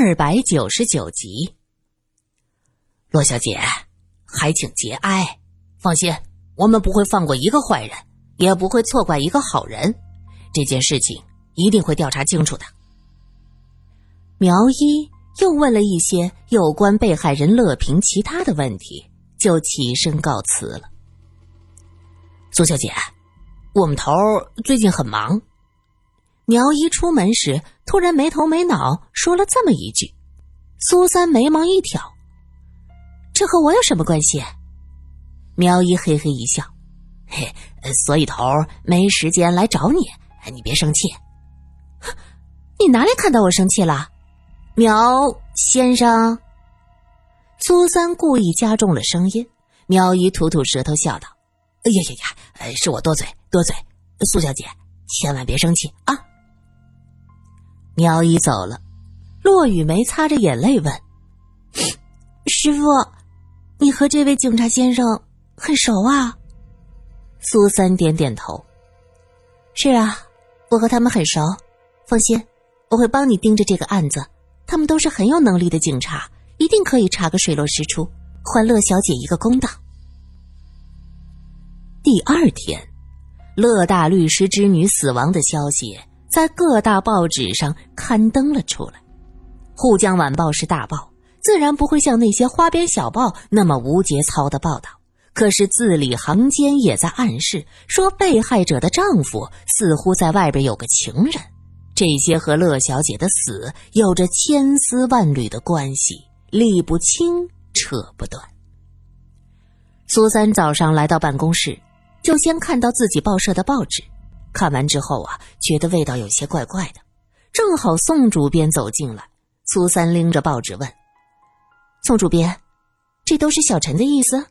二百九十九集，罗小姐，还请节哀。放心，我们不会放过一个坏人，也不会错怪一个好人。这件事情一定会调查清楚的。苗一又问了一些有关被害人乐平其他的问题，就起身告辞了。苏小姐，我们头最近很忙。苗一出门时，突然没头没脑说了这么一句，苏三眉毛一挑：“这和我有什么关系？”苗一嘿嘿一笑：“嘿，所以头没时间来找你，你别生气。你哪里看到我生气了，苗先生？”苏三故意加重了声音，苗一吐吐舌头笑道：“哎呀呀呀，是我多嘴多嘴，苏小姐千万别生气啊。”苗一走了，骆雨梅擦着眼泪问：“师傅，你和这位警察先生很熟啊？”苏三点点头：“是啊，我和他们很熟。放心，我会帮你盯着这个案子。他们都是很有能力的警察，一定可以查个水落石出，还乐小姐一个公道。”第二天，乐大律师之女死亡的消息。在各大报纸上刊登了出来，《沪江晚报》是大报，自然不会像那些花边小报那么无节操的报道。可是字里行间也在暗示，说被害者的丈夫似乎在外边有个情人，这些和乐小姐的死有着千丝万缕的关系，理不清，扯不断。苏三早上来到办公室，就先看到自己报社的报纸。看完之后啊，觉得味道有些怪怪的。正好宋主编走进来，苏三拎着报纸问：“宋主编，这都是小陈的意思？”“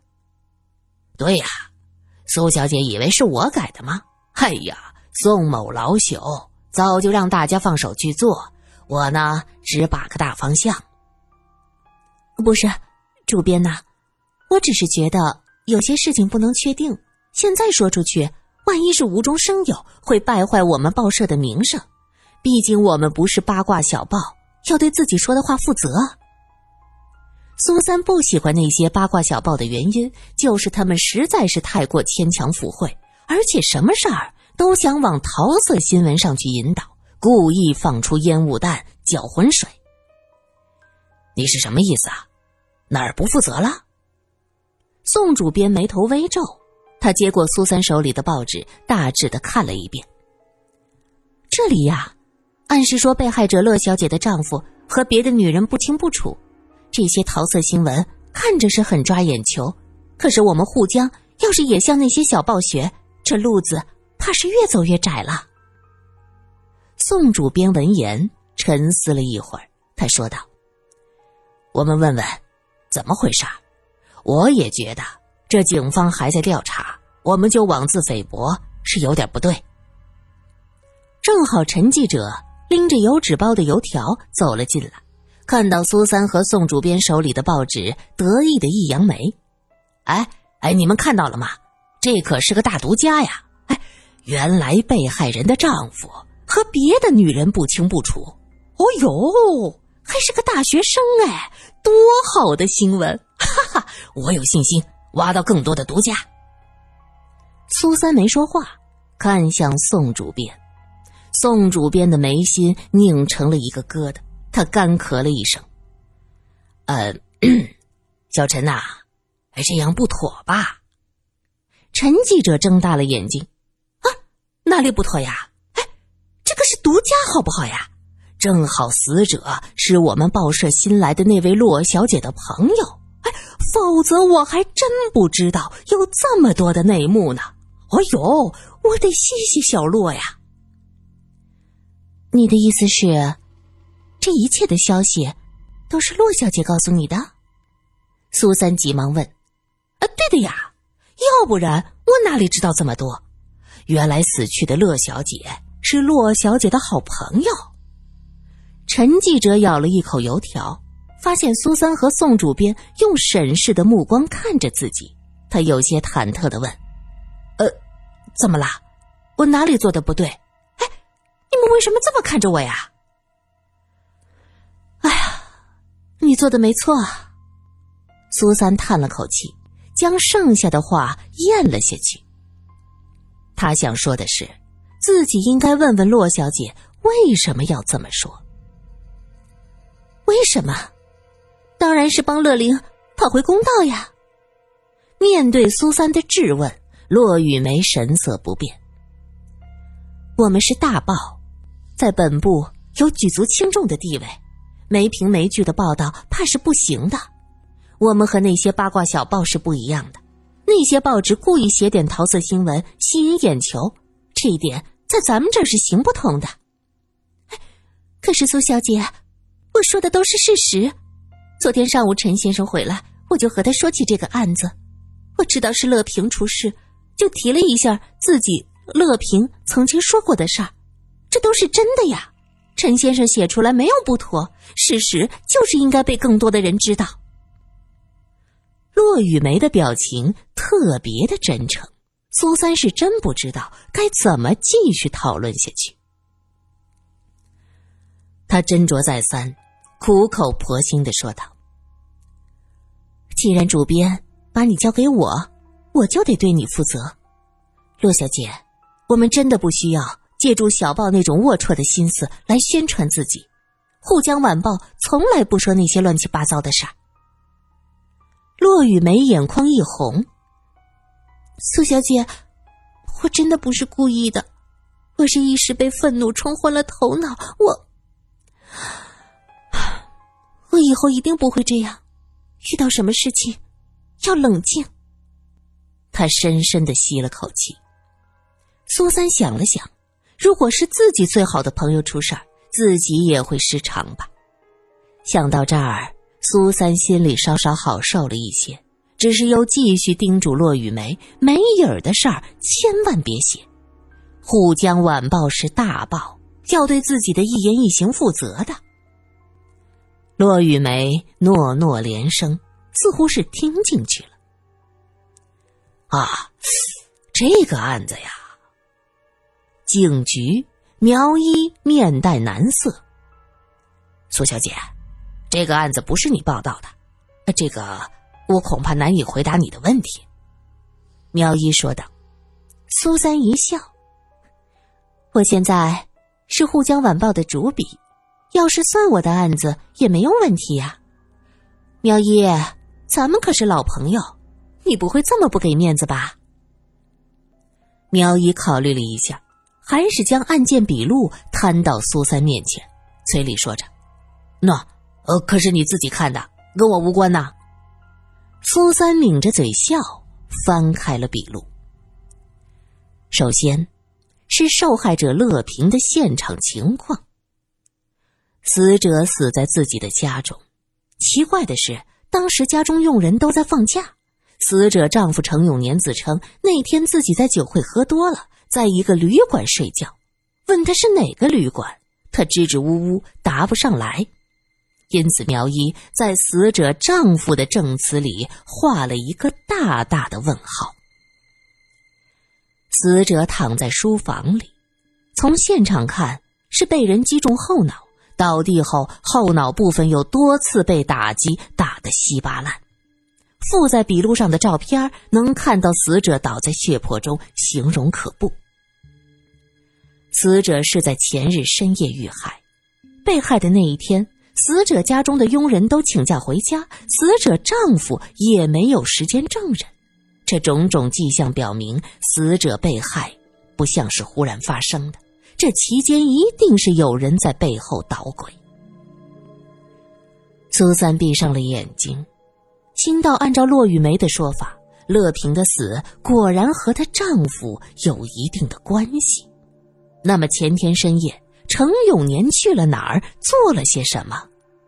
对呀，苏小姐以为是我改的吗？”“哎呀，宋某老朽早就让大家放手去做，我呢只把个大方向。”“不是，主编呐，我只是觉得有些事情不能确定，现在说出去。”万一是无中生有，会败坏我们报社的名声。毕竟我们不是八卦小报，要对自己说的话负责。苏三不喜欢那些八卦小报的原因，就是他们实在是太过牵强附会，而且什么事儿都想往桃色新闻上去引导，故意放出烟雾弹、搅浑水。你是什么意思啊？哪儿不负责了？宋主编眉头微皱。他接过苏三手里的报纸，大致的看了一遍。这里呀，暗示说被害者乐小姐的丈夫和别的女人不清不楚。这些桃色新闻看着是很抓眼球，可是我们沪江要是也像那些小报学，这路子怕是越走越窄了。宋主编闻言沉思了一会儿，他说道：“我们问问，怎么回事？我也觉得。”这警方还在调查，我们就妄自菲薄是有点不对。正好陈记者拎着油纸包的油条走了进来，看到苏三和宋主编手里的报纸，得意的一扬眉：“哎哎，你们看到了吗？这可是个大独家呀！哎，原来被害人的丈夫和别的女人不清不楚。哦呦，还是个大学生哎，多好的新闻！哈哈，我有信心。”挖到更多的独家。苏三没说话，看向宋主编。宋主编的眉心拧成了一个疙瘩，他干咳了一声：“呃，小陈呐，这样不妥吧？”陈记者睁大了眼睛：“啊，哪里不妥呀？哎，这个是独家，好不好呀？正好死者是我们报社新来的那位骆小姐的朋友。”否则我还真不知道有这么多的内幕呢。哎呦，我得谢谢小洛呀。你的意思是，这一切的消息都是洛小姐告诉你的？苏三急忙问：“啊，对的呀，要不然我哪里知道这么多？原来死去的乐小姐是洛小姐的好朋友。”陈记者咬了一口油条。发现苏三和宋主编用审视的目光看着自己，他有些忐忑的问：“呃，怎么啦？我哪里做的不对？哎，你们为什么这么看着我呀？”哎呀，你做的没错。苏三叹了口气，将剩下的话咽了下去。他想说的是，自己应该问问洛小姐为什么要这么说。为什么？是帮乐玲讨回公道呀。面对苏三的质问，骆雨梅神色不变。我们是大报，在本部有举足轻重的地位，没凭没据的报道怕是不行的。我们和那些八卦小报是不一样的，那些报纸故意写点桃色新闻吸引眼球，这一点在咱们这是行不通的。可是苏小姐，我说的都是事实。昨天上午陈先生回来，我就和他说起这个案子。我知道是乐平出事，就提了一下自己乐平曾经说过的事儿，这都是真的呀。陈先生写出来没有不妥，事实就是应该被更多的人知道。骆雨梅的表情特别的真诚，苏三是真不知道该怎么继续讨论下去。他斟酌再三，苦口婆心的说道：“既然主编。”把你交给我，我就得对你负责，骆小姐，我们真的不需要借助小报那种龌龊的心思来宣传自己。沪江晚报从来不说那些乱七八糟的事儿。骆雨梅眼眶一红，苏小姐，我真的不是故意的，我是一时被愤怒冲昏了头脑。我，我以后一定不会这样，遇到什么事情。要冷静。他深深的吸了口气。苏三想了想，如果是自己最好的朋友出事儿，自己也会失常吧。想到这儿，苏三心里稍稍好受了一些，只是又继续叮嘱骆雨梅：没影儿的事儿千万别写。沪江晚报是大报，要对自己的一言一行负责的。骆雨梅诺诺连声。似乎是听进去了。啊，这个案子呀，警局苗一面带难色。苏小姐，这个案子不是你报道的，这个我恐怕难以回答你的问题。苗一说道。苏三一笑：“我现在是沪江晚报的主笔，要是算我的案子也没有问题呀。”苗一。咱们可是老朋友，你不会这么不给面子吧？苗一考虑了一下，还是将案件笔录摊到苏三面前，嘴里说着：“那呃，可是你自己看的，跟我无关呐。”苏三抿着嘴笑，翻开了笔录。首先，是受害者乐平的现场情况。死者死在自己的家中，奇怪的是。当时家中佣人都在放假，死者丈夫程永年自称那天自己在酒会喝多了，在一个旅馆睡觉。问他是哪个旅馆，他支支吾吾答不上来。因此，苗一在死者丈夫的证词里画了一个大大的问号。死者躺在书房里，从现场看是被人击中后脑。倒地后，后脑部分有多次被打击，打得稀巴烂。附在笔录上的照片能看到死者倒在血泊中，形容可怖。死者是在前日深夜遇害，被害的那一天，死者家中的佣人都请假回家，死者丈夫也没有时间证人。这种种迹象表明，死者被害不像是忽然发生的。这期间一定是有人在背后捣鬼。苏三闭上了眼睛，心道：按照骆雨梅的说法，乐平的死果然和她丈夫有一定的关系。那么前天深夜，程永年去了哪儿，做了些什么？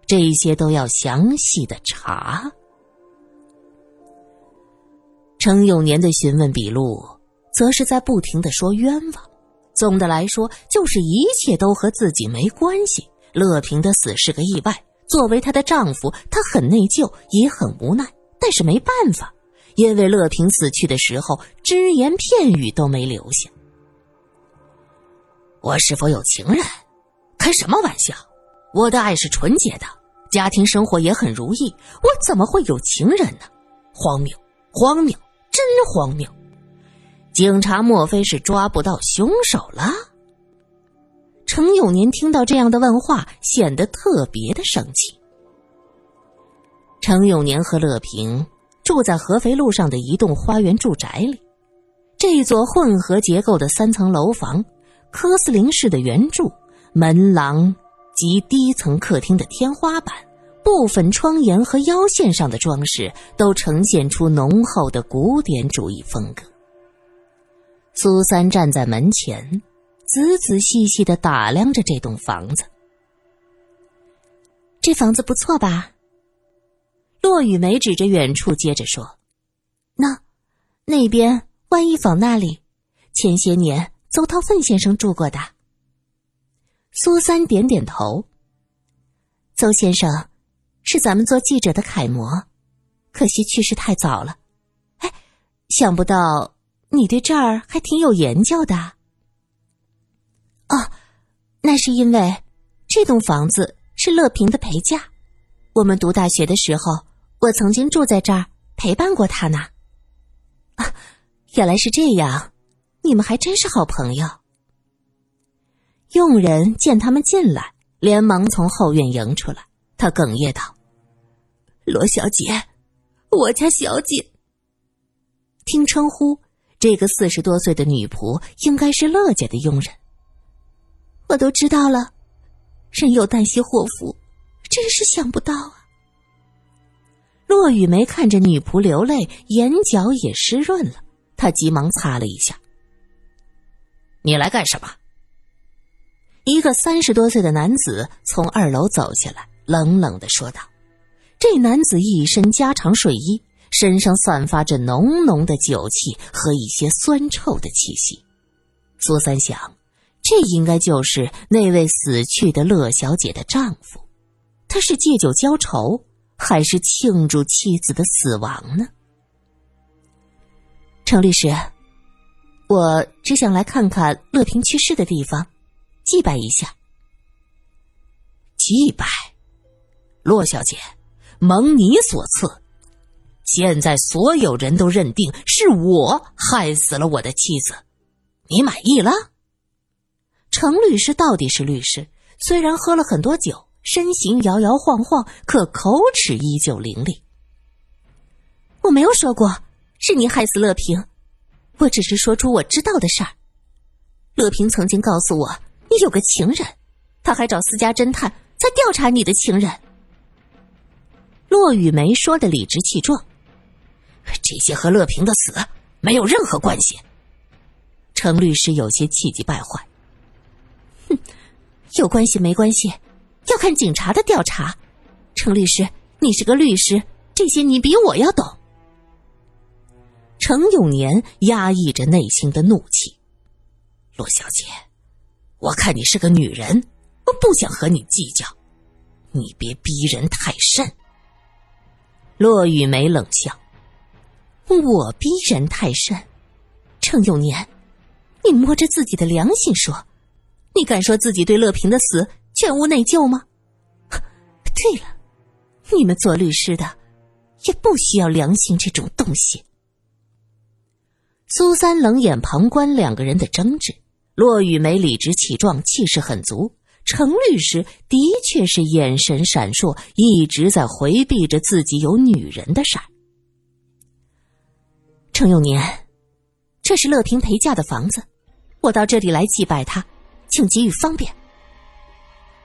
这些都要详细的查。程永年的询问笔录，则是在不停的说冤枉。总的来说，就是一切都和自己没关系。乐平的死是个意外。作为她的丈夫，她很内疚，也很无奈，但是没办法，因为乐平死去的时候，只言片语都没留下。我是否有情人？开什么玩笑！我的爱是纯洁的，家庭生活也很如意，我怎么会有情人呢？荒谬，荒谬，真荒谬！警察莫非是抓不到凶手了？程永年听到这样的问话，显得特别的生气。程永年和乐平住在合肥路上的一栋花园住宅里，这座混合结构的三层楼房，科斯林式的圆柱门廊及低层客厅的天花板、部分窗沿和腰线上的装饰，都呈现出浓厚的古典主义风格。苏三站在门前，仔仔细细的打量着这栋房子。这房子不错吧？骆雨梅指着远处，接着说：“那，那边万一坊那里，前些年邹韬奋先生住过的。”苏三点点头。邹先生是咱们做记者的楷模，可惜去世太早了。哎，想不到你对这儿还挺有研究的。哦，那是因为这栋房子是乐平的陪嫁，我们读大学的时候。我曾经住在这儿陪伴过他呢。啊，原来是这样，你们还真是好朋友。佣人见他们进来，连忙从后院迎出来。他哽咽道：“罗小姐，我家小姐。”听称呼，这个四十多岁的女仆应该是乐家的佣人。我都知道了，人有旦夕祸福，真是想不到啊。骆雨梅看着女仆流泪，眼角也湿润了。她急忙擦了一下。你来干什么？一个三十多岁的男子从二楼走下来，冷冷的说道：“这男子一身家常睡衣，身上散发着浓浓的酒气和一些酸臭的气息。”苏三想，这应该就是那位死去的乐小姐的丈夫。他是借酒浇愁。还是庆祝妻子的死亡呢？程律师，我只想来看看乐平去世的地方，祭拜一下。祭拜，骆小姐，蒙你所赐。现在所有人都认定是我害死了我的妻子，你满意了？程律师到底是律师，虽然喝了很多酒。身形摇摇晃晃，可口齿依旧伶俐。我没有说过是你害死乐平，我只是说出我知道的事儿。乐平曾经告诉我，你有个情人，他还找私家侦探在调查你的情人。骆雨梅说的理直气壮，这些和乐平的死没有任何关系。程律师有些气急败坏，哼，有关系没关系？要看警察的调查，程律师，你是个律师，这些你比我要懂。程永年压抑着内心的怒气，罗小姐，我看你是个女人，我不想和你计较，你别逼人太甚。骆雨梅冷笑：“我逼人太甚？程永年，你摸着自己的良心说，你敢说自己对乐平的死？”全无内疚吗？对了，你们做律师的也不需要良心这种东西。苏三冷眼旁观两个人的争执，骆雨梅理直气壮，气势很足。程律师的确是眼神闪烁，一直在回避着自己有女人的事儿。程永年，这是乐平陪嫁的房子，我到这里来祭拜他，请给予方便。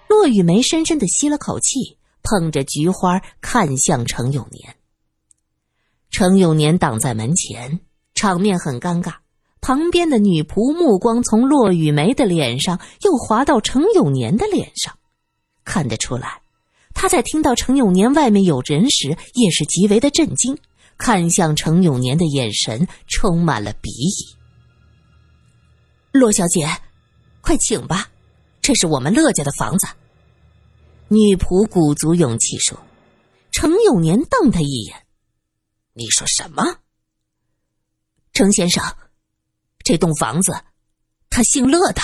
骆雨梅深深的吸了口气，捧着菊花看向程永年。程永年挡在门前，场面很尴尬。旁边的女仆目光从骆雨梅的脸上又滑到程永年的脸上，看得出来，她在听到程永年外面有人时，也是极为的震惊，看向程永年的眼神充满了鄙夷。骆小姐，快请吧。这是我们乐家的房子。女仆鼓足勇气说：“程永年瞪他一眼，你说什么？程先生，这栋房子，他姓乐的。”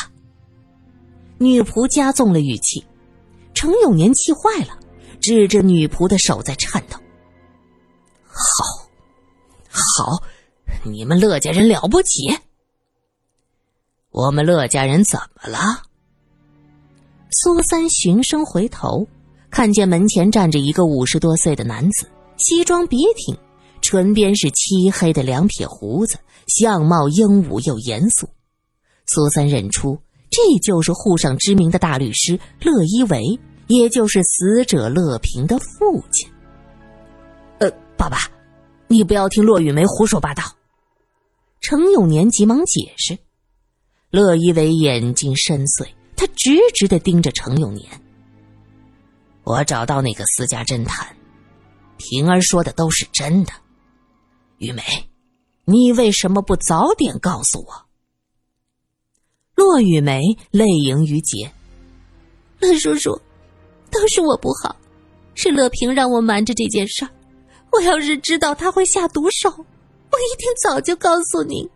女仆加重了语气。程永年气坏了，指着女仆的手在颤抖。好，好，你们乐家人了不起。我们乐家人怎么了？苏三循声回头，看见门前站着一个五十多岁的男子，西装笔挺，唇边是漆黑的两撇胡子，相貌英武又严肃。苏三认出，这就是沪上知名的大律师乐一维，也就是死者乐平的父亲。爸爸，你不要听骆玉梅胡说八道。程永年急忙解释。乐一伟眼睛深邃，他直直的盯着程永年。我找到那个私家侦探，平儿说的都是真的。玉梅，你为什么不早点告诉我？骆玉梅泪盈于睫。乐叔叔，都是我不好，是乐平让我瞒着这件事儿。我要是知道他会下毒手，我一定早就告诉您。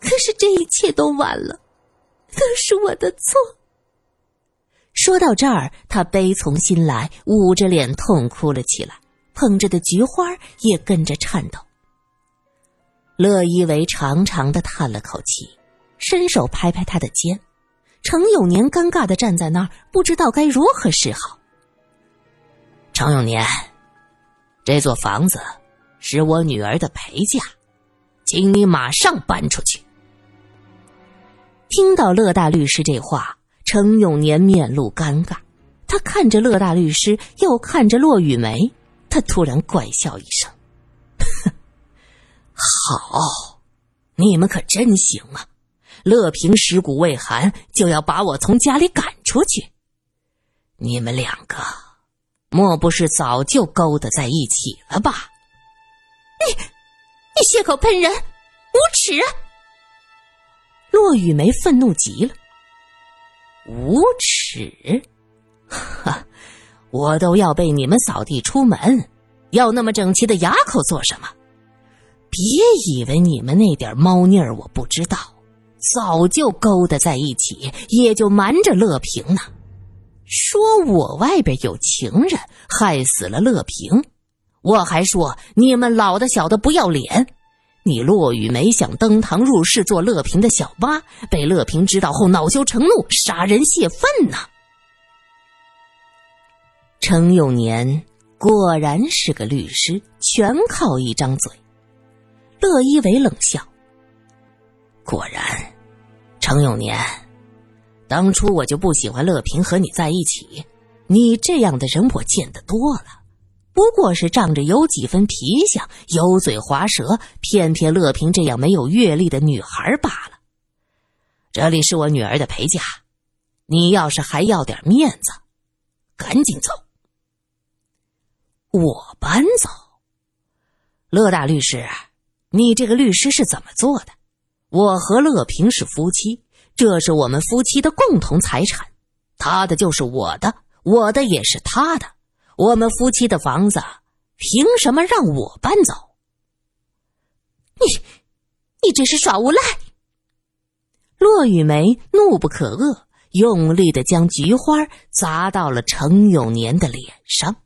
可是这一切都晚了，都是我的错。说到这儿，他悲从心来，捂着脸痛哭了起来，捧着的菊花也跟着颤抖。乐一为长长的叹了口气，伸手拍拍他的肩。程永年尴尬的站在那儿，不知道该如何是好。程永年，这座房子是我女儿的陪嫁，请你马上搬出去。听到乐大律师这话，程永年面露尴尬，他看着乐大律师，又看着骆雨梅，他突然怪笑一声：“好，你们可真行啊！乐平尸骨未寒，就要把我从家里赶出去，你们两个莫不是早就勾搭在一起了吧？你，你血口喷人，无耻！”骆雨梅愤怒极了，无耻！哈，我都要被你们扫地出门，要那么整齐的牙口做什么？别以为你们那点猫腻儿我不知道，早就勾搭在一起，也就瞒着乐平呢。说我外边有情人，害死了乐平，我还说你们老的小的不要脸。你骆雨梅想登堂入室做乐平的小八，被乐平知道后恼羞成怒，杀人泄愤呢。程永年果然是个律师，全靠一张嘴。乐一为冷笑：“果然，程永年，当初我就不喜欢乐平和你在一起，你这样的人我见得多了。”不过是仗着有几分皮相，油嘴滑舌，骗骗乐平这样没有阅历的女孩罢了。这里是我女儿的陪嫁，你要是还要点面子，赶紧走。我搬走？乐大律师，你这个律师是怎么做的？我和乐平是夫妻，这是我们夫妻的共同财产，他的就是我的，我的也是他的。我们夫妻的房子，凭什么让我搬走？你，你这是耍无赖！骆雨梅怒不可遏，用力的将菊花砸到了程永年的脸上。